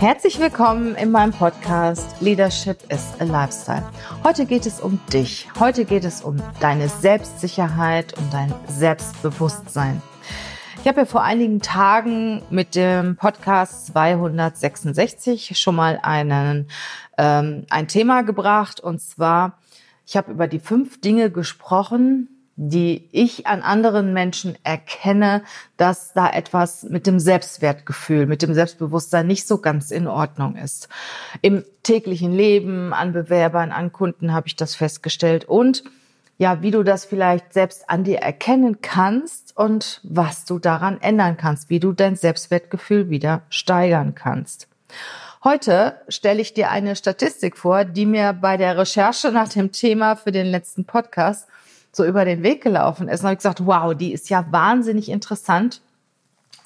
Herzlich willkommen in meinem Podcast Leadership is a Lifestyle. Heute geht es um dich. Heute geht es um deine Selbstsicherheit, um dein Selbstbewusstsein. Ich habe ja vor einigen Tagen mit dem Podcast 266 schon mal einen, ähm, ein Thema gebracht und zwar, ich habe über die fünf Dinge gesprochen, die ich an anderen Menschen erkenne, dass da etwas mit dem Selbstwertgefühl, mit dem Selbstbewusstsein nicht so ganz in Ordnung ist. Im täglichen Leben, an Bewerbern, an Kunden habe ich das festgestellt und ja, wie du das vielleicht selbst an dir erkennen kannst und was du daran ändern kannst, wie du dein Selbstwertgefühl wieder steigern kannst. Heute stelle ich dir eine Statistik vor, die mir bei der Recherche nach dem Thema für den letzten Podcast so über den Weg gelaufen ist. Und habe ich gesagt, wow, die ist ja wahnsinnig interessant.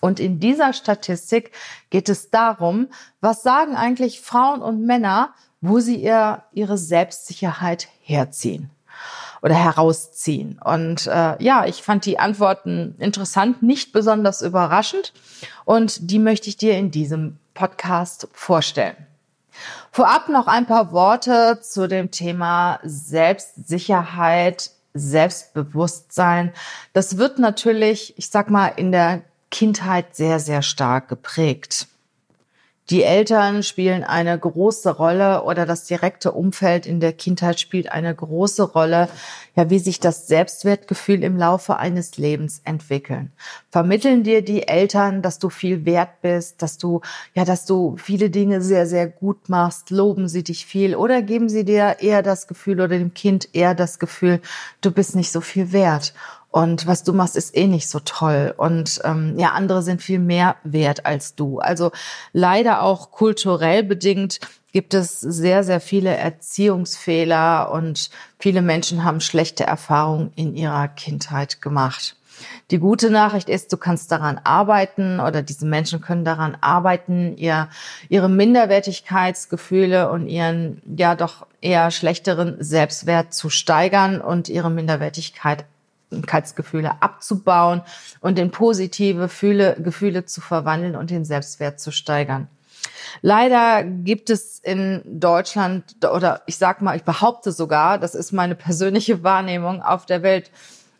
Und in dieser Statistik geht es darum, was sagen eigentlich Frauen und Männer, wo sie ihr, ihre Selbstsicherheit herziehen oder herausziehen. Und äh, ja, ich fand die Antworten interessant, nicht besonders überraschend. Und die möchte ich dir in diesem Podcast vorstellen. Vorab noch ein paar Worte zu dem Thema Selbstsicherheit Selbstbewusstsein. Das wird natürlich, ich sag mal, in der Kindheit sehr, sehr stark geprägt. Die Eltern spielen eine große Rolle oder das direkte Umfeld in der Kindheit spielt eine große Rolle, ja, wie sich das Selbstwertgefühl im Laufe eines Lebens entwickeln. Vermitteln dir die Eltern, dass du viel wert bist, dass du, ja, dass du viele Dinge sehr, sehr gut machst, loben sie dich viel oder geben sie dir eher das Gefühl oder dem Kind eher das Gefühl, du bist nicht so viel wert und was du machst, ist eh nicht so toll. Und ähm, ja, andere sind viel mehr wert als du. Also leider auch kulturell bedingt gibt es sehr, sehr viele Erziehungsfehler und viele Menschen haben schlechte Erfahrungen in ihrer Kindheit gemacht. Die gute Nachricht ist, du kannst daran arbeiten oder diese Menschen können daran arbeiten, ihr, ihre Minderwertigkeitsgefühle und ihren ja doch eher schlechteren Selbstwert zu steigern und ihre Minderwertigkeit Gefühle abzubauen und in positive Gefühle, Gefühle zu verwandeln und den Selbstwert zu steigern. Leider gibt es in Deutschland oder ich sag mal, ich behaupte sogar, das ist meine persönliche Wahrnehmung auf der Welt,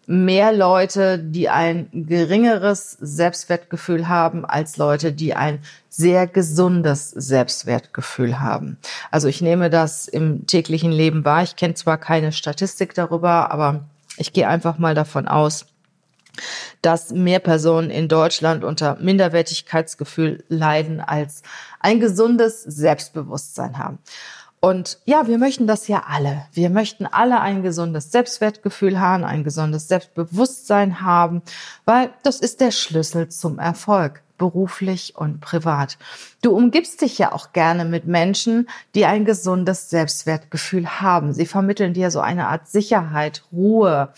mehr Leute, die ein geringeres Selbstwertgefühl haben, als Leute, die ein sehr gesundes Selbstwertgefühl haben. Also ich nehme das im täglichen Leben wahr. Ich kenne zwar keine Statistik darüber, aber ich gehe einfach mal davon aus, dass mehr Personen in Deutschland unter Minderwertigkeitsgefühl leiden, als ein gesundes Selbstbewusstsein haben. Und ja, wir möchten das ja alle. Wir möchten alle ein gesundes Selbstwertgefühl haben, ein gesundes Selbstbewusstsein haben, weil das ist der Schlüssel zum Erfolg beruflich und privat. Du umgibst dich ja auch gerne mit Menschen, die ein gesundes Selbstwertgefühl haben. Sie vermitteln dir so eine Art Sicherheit, Ruhe.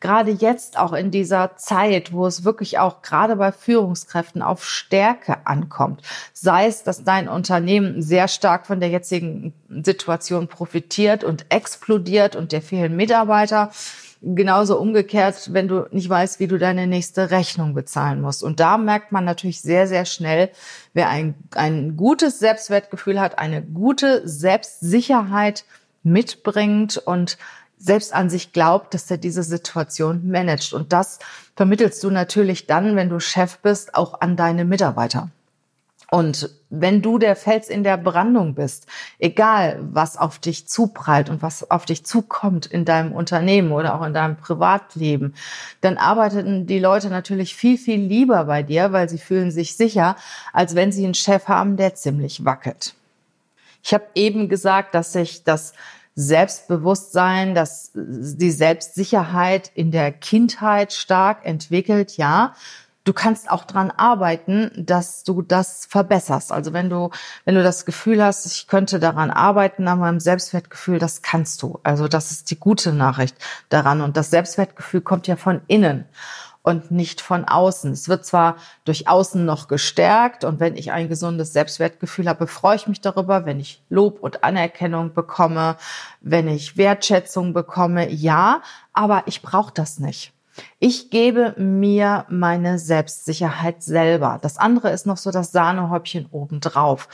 Gerade jetzt auch in dieser Zeit, wo es wirklich auch gerade bei Führungskräften auf Stärke ankommt. Sei es, dass dein Unternehmen sehr stark von der jetzigen Situation profitiert und explodiert und dir fehlen Mitarbeiter Genauso umgekehrt, wenn du nicht weißt, wie du deine nächste Rechnung bezahlen musst. Und da merkt man natürlich sehr, sehr schnell, wer ein, ein gutes Selbstwertgefühl hat, eine gute Selbstsicherheit mitbringt und selbst an sich glaubt, dass er diese Situation managt. Und das vermittelst du natürlich dann, wenn du Chef bist, auch an deine Mitarbeiter. Und wenn du der Fels in der Brandung bist, egal was auf dich zuprallt und was auf dich zukommt in deinem Unternehmen oder auch in deinem Privatleben, dann arbeiten die Leute natürlich viel, viel lieber bei dir, weil sie fühlen sich sicher, als wenn sie einen Chef haben, der ziemlich wackelt. Ich habe eben gesagt, dass sich das Selbstbewusstsein, dass die Selbstsicherheit in der Kindheit stark entwickelt, ja. Du kannst auch dran arbeiten, dass du das verbesserst. Also wenn du, wenn du das Gefühl hast, ich könnte daran arbeiten, an meinem Selbstwertgefühl, das kannst du. Also das ist die gute Nachricht daran. Und das Selbstwertgefühl kommt ja von innen und nicht von außen. Es wird zwar durch außen noch gestärkt und wenn ich ein gesundes Selbstwertgefühl habe, freue ich mich darüber, wenn ich Lob und Anerkennung bekomme, wenn ich Wertschätzung bekomme, ja, aber ich brauche das nicht. Ich gebe mir meine Selbstsicherheit selber. Das andere ist noch so das Sahnehäubchen obendrauf.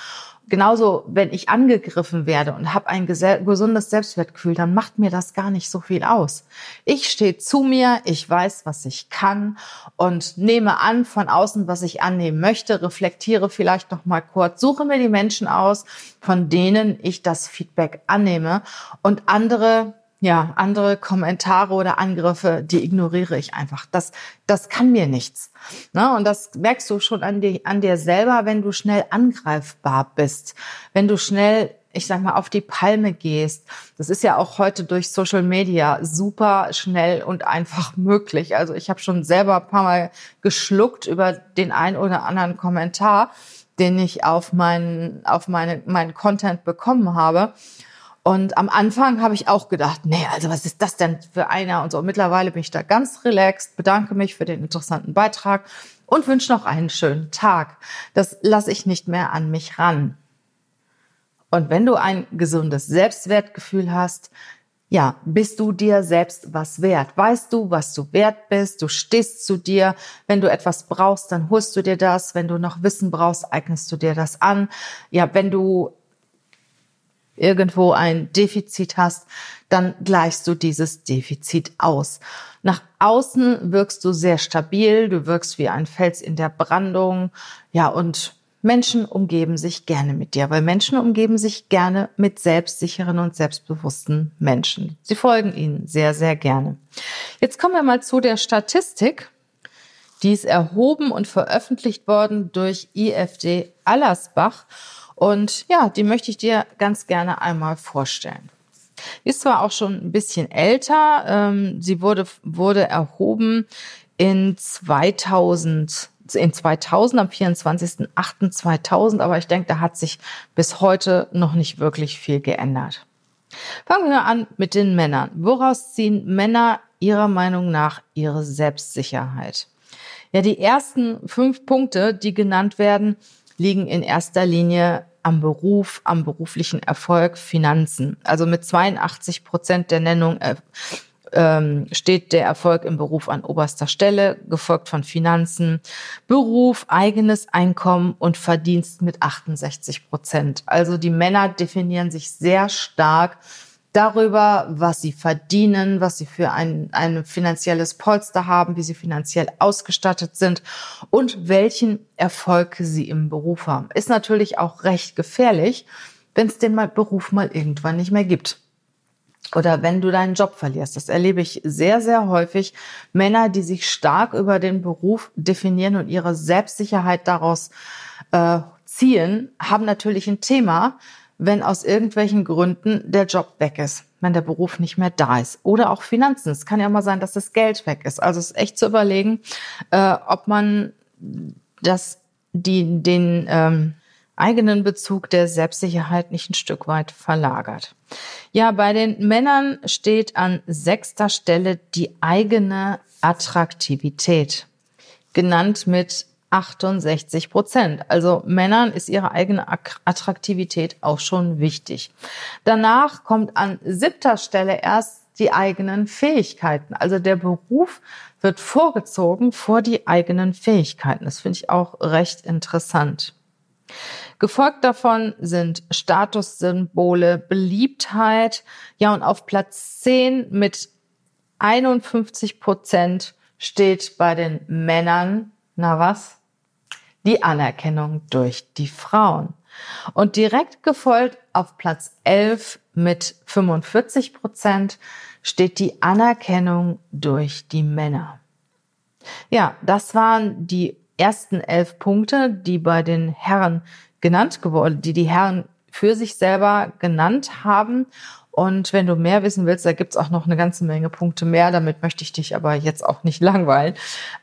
Genauso, wenn ich angegriffen werde und habe ein gesundes Selbstwertgefühl, dann macht mir das gar nicht so viel aus. Ich stehe zu mir, ich weiß, was ich kann und nehme an von außen, was ich annehmen möchte, reflektiere vielleicht noch mal kurz, suche mir die Menschen aus, von denen ich das Feedback annehme und andere ja, andere Kommentare oder Angriffe, die ignoriere ich einfach. Das, das kann mir nichts. Ne? Und das merkst du schon an dir, an dir selber, wenn du schnell angreifbar bist, wenn du schnell ich sag mal, auf die Palme gehst. Das ist ja auch heute durch Social Media super schnell und einfach möglich. Also ich habe schon selber ein paar Mal geschluckt über den ein oder anderen Kommentar, den ich auf meinen, auf meine, meinen Content bekommen habe. Und am Anfang habe ich auch gedacht, nee, also was ist das denn für einer und so. Und mittlerweile bin ich da ganz relaxed, bedanke mich für den interessanten Beitrag und wünsche noch einen schönen Tag. Das lasse ich nicht mehr an mich ran. Und wenn du ein gesundes Selbstwertgefühl hast, ja, bist du dir selbst was wert? Weißt du, was du wert bist? Du stehst zu dir. Wenn du etwas brauchst, dann holst du dir das. Wenn du noch Wissen brauchst, eignest du dir das an. Ja, wenn du irgendwo ein Defizit hast, dann gleichst du dieses Defizit aus. Nach außen wirkst du sehr stabil, du wirkst wie ein Fels in der Brandung, ja, und Menschen umgeben sich gerne mit dir, weil Menschen umgeben sich gerne mit selbstsicheren und selbstbewussten Menschen. Sie folgen ihnen sehr, sehr gerne. Jetzt kommen wir mal zu der Statistik. Die ist erhoben und veröffentlicht worden durch IFD Allersbach. Und ja, die möchte ich dir ganz gerne einmal vorstellen. Ist zwar auch schon ein bisschen älter, ähm, sie wurde, wurde erhoben in 2000, in 2000, am 24.08.2000, aber ich denke, da hat sich bis heute noch nicht wirklich viel geändert. Fangen wir an mit den Männern. Woraus ziehen Männer ihrer Meinung nach ihre Selbstsicherheit? Ja, die ersten fünf Punkte, die genannt werden, liegen in erster Linie am Beruf, am beruflichen Erfolg, Finanzen. Also mit 82 Prozent der Nennung äh, ähm, steht der Erfolg im Beruf an oberster Stelle, gefolgt von Finanzen, Beruf, eigenes Einkommen und Verdienst mit 68 Prozent. Also die Männer definieren sich sehr stark darüber, was sie verdienen, was sie für ein, ein finanzielles Polster haben, wie sie finanziell ausgestattet sind und welchen Erfolg sie im Beruf haben. Ist natürlich auch recht gefährlich, wenn es den mal Beruf mal irgendwann nicht mehr gibt. Oder wenn du deinen Job verlierst. Das erlebe ich sehr, sehr häufig. Männer, die sich stark über den Beruf definieren und ihre Selbstsicherheit daraus äh, ziehen, haben natürlich ein Thema, wenn aus irgendwelchen Gründen der Job weg ist, wenn der Beruf nicht mehr da ist. Oder auch Finanzen. Es kann ja mal sein, dass das Geld weg ist. Also es ist echt zu überlegen, äh, ob man das, die, den ähm, eigenen Bezug der Selbstsicherheit nicht ein Stück weit verlagert. Ja, bei den Männern steht an sechster Stelle die eigene Attraktivität, genannt mit 68 Prozent. Also Männern ist ihre eigene Attraktivität auch schon wichtig. Danach kommt an siebter Stelle erst die eigenen Fähigkeiten. Also der Beruf wird vorgezogen vor die eigenen Fähigkeiten. Das finde ich auch recht interessant. Gefolgt davon sind Statussymbole, Beliebtheit. Ja, und auf Platz 10 mit 51 Prozent steht bei den Männern, na was? Die Anerkennung durch die Frauen. Und direkt gefolgt auf Platz 11 mit 45 Prozent steht die Anerkennung durch die Männer. Ja, das waren die ersten elf Punkte, die bei den Herren genannt geworden, die die Herren für sich selber genannt haben. Und wenn du mehr wissen willst, da gibt's auch noch eine ganze Menge Punkte mehr. Damit möchte ich dich aber jetzt auch nicht langweilen.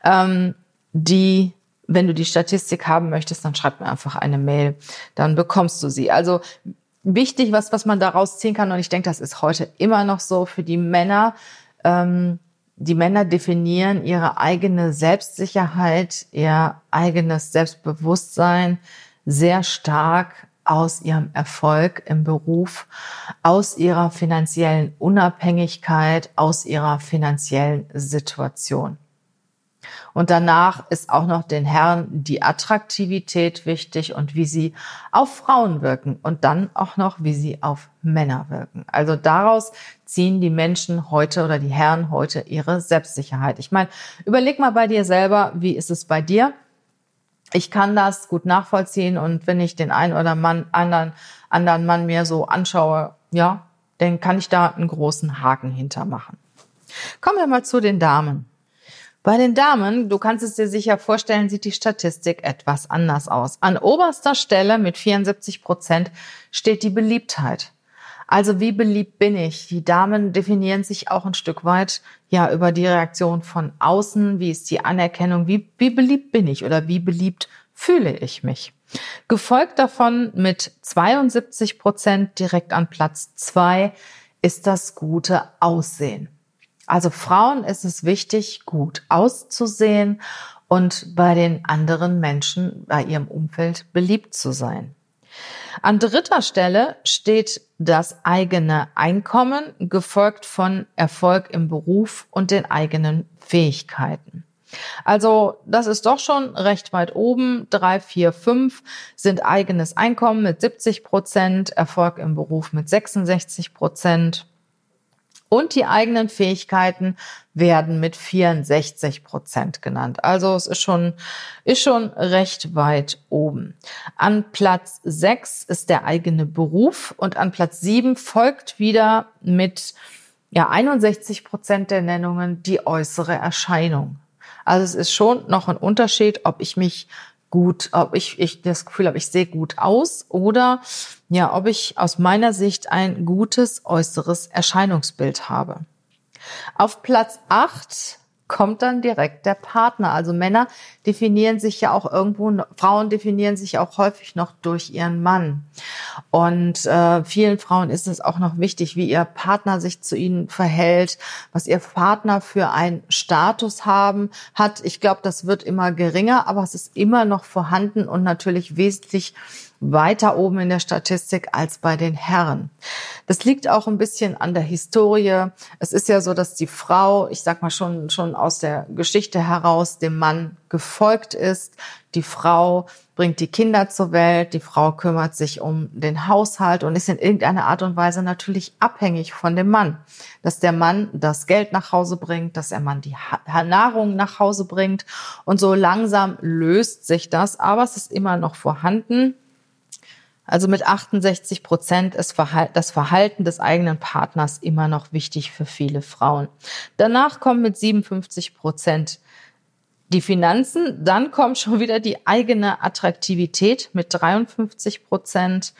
Ähm, die wenn du die Statistik haben möchtest, dann schreib mir einfach eine Mail, dann bekommst du sie. Also wichtig, was, was man daraus ziehen kann, und ich denke, das ist heute immer noch so für die Männer. Ähm, die Männer definieren ihre eigene Selbstsicherheit, ihr eigenes Selbstbewusstsein sehr stark aus ihrem Erfolg im Beruf, aus ihrer finanziellen Unabhängigkeit, aus ihrer finanziellen Situation. Und danach ist auch noch den Herren die Attraktivität wichtig und wie sie auf Frauen wirken und dann auch noch, wie sie auf Männer wirken. Also daraus ziehen die Menschen heute oder die Herren heute ihre Selbstsicherheit. Ich meine, überleg mal bei dir selber, wie ist es bei dir? Ich kann das gut nachvollziehen und wenn ich den einen oder Mann, anderen, anderen Mann mir so anschaue, ja, dann kann ich da einen großen Haken hintermachen. Kommen wir mal zu den Damen. Bei den Damen, du kannst es dir sicher vorstellen, sieht die Statistik etwas anders aus. An oberster Stelle mit 74 Prozent steht die Beliebtheit. Also wie beliebt bin ich? Die Damen definieren sich auch ein Stück weit ja über die Reaktion von außen. Wie ist die Anerkennung? Wie, wie beliebt bin ich oder wie beliebt fühle ich mich? Gefolgt davon mit 72 Prozent direkt an Platz zwei ist das gute Aussehen. Also Frauen ist es wichtig, gut auszusehen und bei den anderen Menschen, bei ihrem Umfeld beliebt zu sein. An dritter Stelle steht das eigene Einkommen, gefolgt von Erfolg im Beruf und den eigenen Fähigkeiten. Also das ist doch schon recht weit oben. Drei, vier, fünf sind eigenes Einkommen mit 70 Prozent, Erfolg im Beruf mit 66 Prozent und die eigenen Fähigkeiten werden mit 64 Prozent genannt. Also es ist schon, ist schon recht weit oben. An Platz 6 ist der eigene Beruf und an Platz 7 folgt wieder mit ja, 61 Prozent der Nennungen die äußere Erscheinung. Also es ist schon noch ein Unterschied, ob ich mich gut, ob ich, ich das Gefühl habe, ich sehe gut aus oder ja, ob ich aus meiner Sicht ein gutes äußeres Erscheinungsbild habe. Auf Platz acht kommt dann direkt der Partner. Also Männer definieren sich ja auch irgendwo, Frauen definieren sich auch häufig noch durch ihren Mann. Und äh, vielen Frauen ist es auch noch wichtig, wie ihr Partner sich zu ihnen verhält, was ihr Partner für einen Status haben hat. Ich glaube, das wird immer geringer, aber es ist immer noch vorhanden und natürlich wesentlich weiter oben in der Statistik als bei den Herren. Das liegt auch ein bisschen an der Historie. Es ist ja so, dass die Frau, ich sag mal schon, schon aus der Geschichte heraus dem Mann gefolgt ist. Die Frau bringt die Kinder zur Welt, die Frau kümmert sich um den Haushalt und ist in irgendeiner Art und Weise natürlich abhängig von dem Mann. Dass der Mann das Geld nach Hause bringt, dass der Mann die Nahrung nach Hause bringt und so langsam löst sich das, aber es ist immer noch vorhanden. Also mit 68 Prozent ist das Verhalten des eigenen Partners immer noch wichtig für viele Frauen. Danach kommen mit 57 Prozent die Finanzen, dann kommt schon wieder die eigene Attraktivität mit 53 Prozent.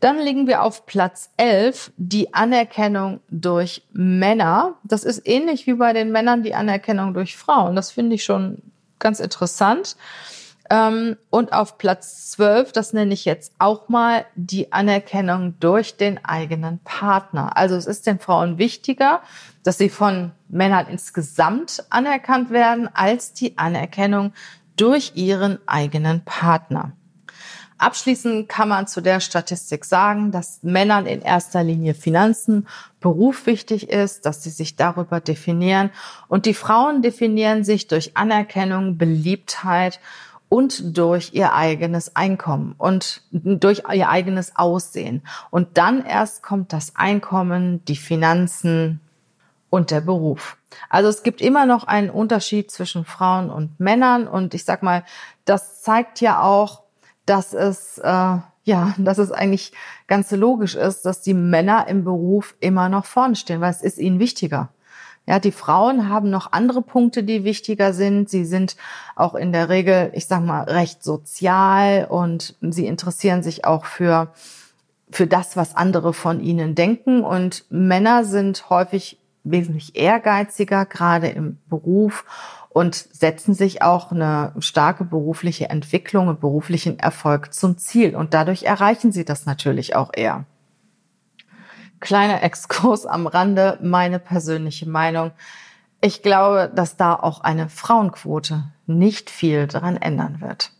Dann liegen wir auf Platz 11, die Anerkennung durch Männer. Das ist ähnlich wie bei den Männern die Anerkennung durch Frauen. Das finde ich schon ganz interessant. Ähm, und auf Platz 12, das nenne ich jetzt auch mal, die Anerkennung durch den eigenen Partner. Also es ist den Frauen wichtiger, dass sie von Männern insgesamt anerkannt werden, als die Anerkennung durch ihren eigenen Partner. Abschließend kann man zu der Statistik sagen, dass Männern in erster Linie Finanzen, Beruf wichtig ist, dass sie sich darüber definieren und die Frauen definieren sich durch Anerkennung, Beliebtheit und durch ihr eigenes Einkommen und durch ihr eigenes Aussehen. Und dann erst kommt das Einkommen, die Finanzen und der Beruf. Also es gibt immer noch einen Unterschied zwischen Frauen und Männern und ich sag mal, das zeigt ja auch, dass es äh, ja, dass es eigentlich ganz logisch ist, dass die Männer im Beruf immer noch vorne stehen, weil es ist ihnen wichtiger. Ja, die Frauen haben noch andere Punkte, die wichtiger sind. Sie sind auch in der Regel, ich sag mal, recht sozial und sie interessieren sich auch für, für das, was andere von ihnen denken. Und Männer sind häufig wesentlich ehrgeiziger, gerade im Beruf und setzen sich auch eine starke berufliche Entwicklung und beruflichen Erfolg zum Ziel. Und dadurch erreichen sie das natürlich auch eher. Kleiner Exkurs am Rande, meine persönliche Meinung. Ich glaube, dass da auch eine Frauenquote nicht viel daran ändern wird.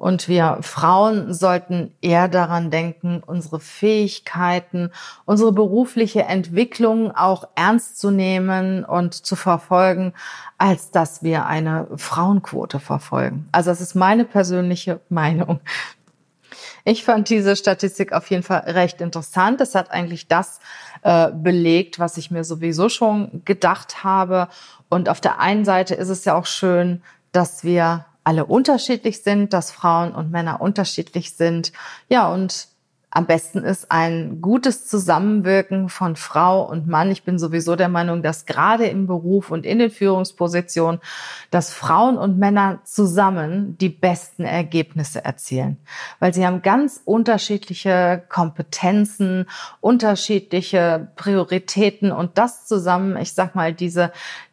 Und wir Frauen sollten eher daran denken, unsere Fähigkeiten, unsere berufliche Entwicklung auch ernst zu nehmen und zu verfolgen, als dass wir eine Frauenquote verfolgen. Also das ist meine persönliche Meinung. Ich fand diese Statistik auf jeden Fall recht interessant. Es hat eigentlich das äh, belegt, was ich mir sowieso schon gedacht habe. Und auf der einen Seite ist es ja auch schön, dass wir alle unterschiedlich sind, dass Frauen und Männer unterschiedlich sind. Ja, und am besten ist ein gutes Zusammenwirken von Frau und Mann. Ich bin sowieso der Meinung, dass gerade im Beruf und in den Führungspositionen, dass Frauen und Männer zusammen die besten Ergebnisse erzielen, weil sie haben ganz unterschiedliche Kompetenzen, unterschiedliche Prioritäten und das zusammen, ich sag mal, diese,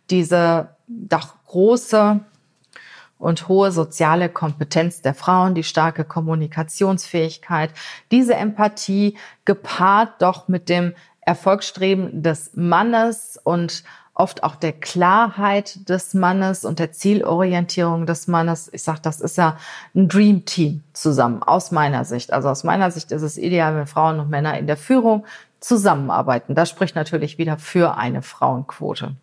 diese doch große und hohe soziale Kompetenz der Frauen, die starke Kommunikationsfähigkeit, diese Empathie gepaart doch mit dem Erfolgsstreben des Mannes und oft auch der Klarheit des Mannes und der Zielorientierung des Mannes. Ich sage, das ist ja ein Dream Team zusammen, aus meiner Sicht. Also aus meiner Sicht ist es ideal, wenn Frauen und Männer in der Führung zusammenarbeiten. Das spricht natürlich wieder für eine Frauenquote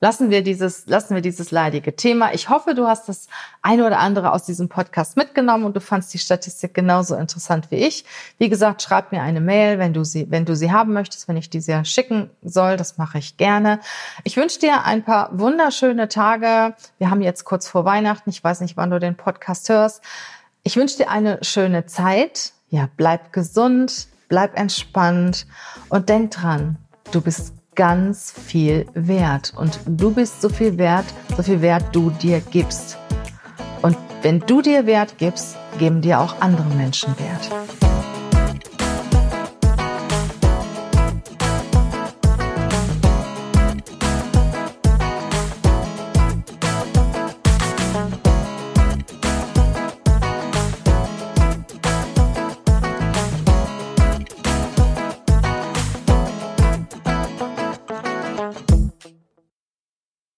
lassen wir dieses, lassen wir dieses leidige Thema. Ich hoffe, du hast das eine oder andere aus diesem Podcast mitgenommen und du fandst die Statistik genauso interessant wie ich. Wie gesagt, schreib mir eine Mail, wenn du sie, wenn du sie haben möchtest, wenn ich diese schicken soll. Das mache ich gerne. Ich wünsche dir ein paar wunderschöne Tage. Wir haben jetzt kurz vor Weihnachten. Ich weiß nicht, wann du den Podcast hörst. Ich wünsche dir eine schöne Zeit. Ja, bleib gesund, bleib entspannt und denk dran, du bist ganz viel wert. Und du bist so viel wert, so viel wert du dir gibst. Und wenn du dir Wert gibst, geben dir auch andere Menschen Wert.